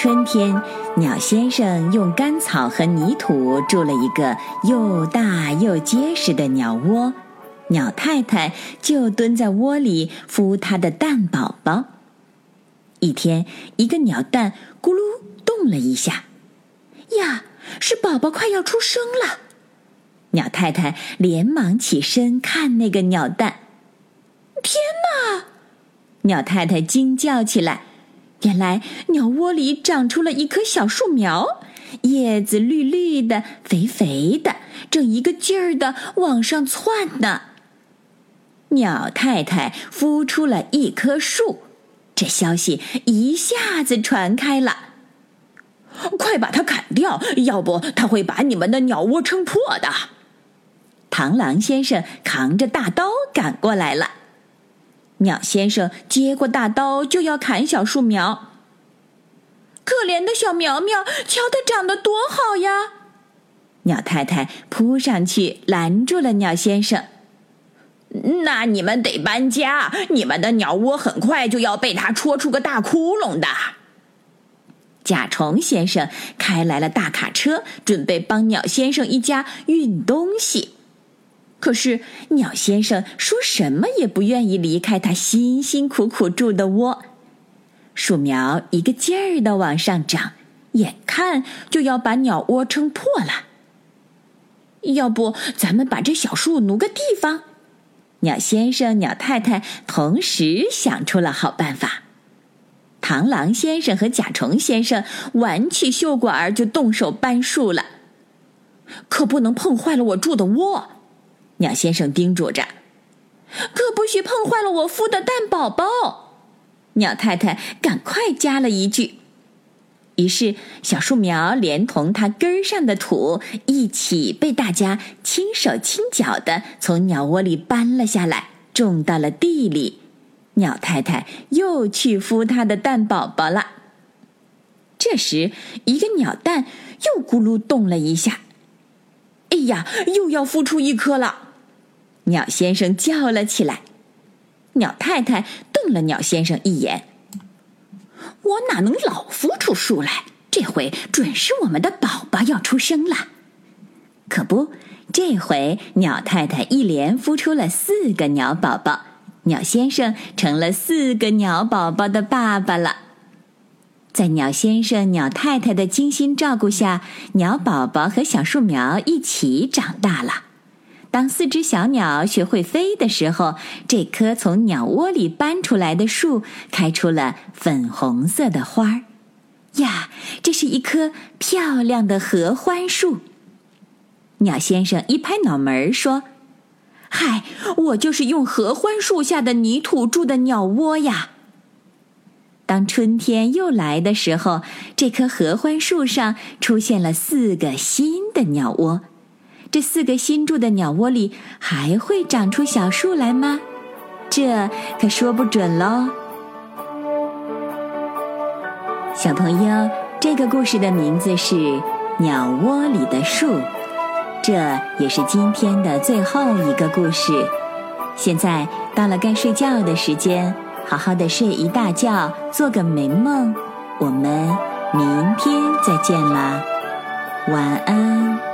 春天，鸟先生用干草和泥土筑了一个又大又结实的鸟窝，鸟太太就蹲在窝里孵它的蛋宝宝。一天，一个鸟蛋咕噜动了一下，呀，是宝宝快要出生了！鸟太太连忙起身看那个鸟蛋，天哪！鸟太太惊叫起来。原来鸟窝里长出了一棵小树苗，叶子绿绿的、肥肥的，正一个劲儿的往上窜呢。鸟太太孵出了一棵树，这消息一下子传开了。快把它砍掉，要不它会把你们的鸟窝撑破的。螳螂先生扛着大刀赶过来了。鸟先生接过大刀，就要砍小树苗。可怜的小苗苗，瞧它长得多好呀！鸟太太扑上去拦住了鸟先生。那你们得搬家，你们的鸟窝很快就要被它戳出个大窟窿的。甲虫先生开来了大卡车，准备帮鸟先生一家运东西。可是鸟先生说什么也不愿意离开他辛辛苦苦住的窝，树苗一个劲儿的往上长，眼看就要把鸟窝撑破了。要不咱们把这小树挪个地方？鸟先生、鸟太太同时想出了好办法。螳螂先生和甲虫先生挽起袖管儿就动手搬树了，可不能碰坏了我住的窝。鸟先生叮嘱着：“可不许碰坏了我孵的蛋宝宝。”鸟太太赶快加了一句。于是，小树苗连同它根儿上的土一起被大家轻手轻脚的从鸟窝里搬了下来，种到了地里。鸟太太又去孵它的蛋宝宝了。这时，一个鸟蛋又咕噜动了一下，“哎呀，又要孵出一颗了！”鸟先生叫了起来，鸟太太瞪了鸟先生一眼：“我哪能老孵出树来？这回准是我们的宝宝要出生了。”可不，这回鸟太太一连孵出了四个鸟宝宝，鸟先生成了四个鸟宝宝的爸爸了。在鸟先生、鸟太太的精心照顾下，鸟宝宝和小树苗一起长大了。当四只小鸟学会飞的时候，这棵从鸟窝里搬出来的树开出了粉红色的花儿。呀，这是一棵漂亮的合欢树。鸟先生一拍脑门儿说：“嗨，我就是用合欢树下的泥土筑的鸟窝呀！”当春天又来的时候，这棵合欢树上出现了四个新的鸟窝。这四个新筑的鸟窝里还会长出小树来吗？这可说不准喽。小朋友，这个故事的名字是《鸟窝里的树》，这也是今天的最后一个故事。现在到了该睡觉的时间，好好的睡一大觉，做个美梦。我们明天再见啦，晚安。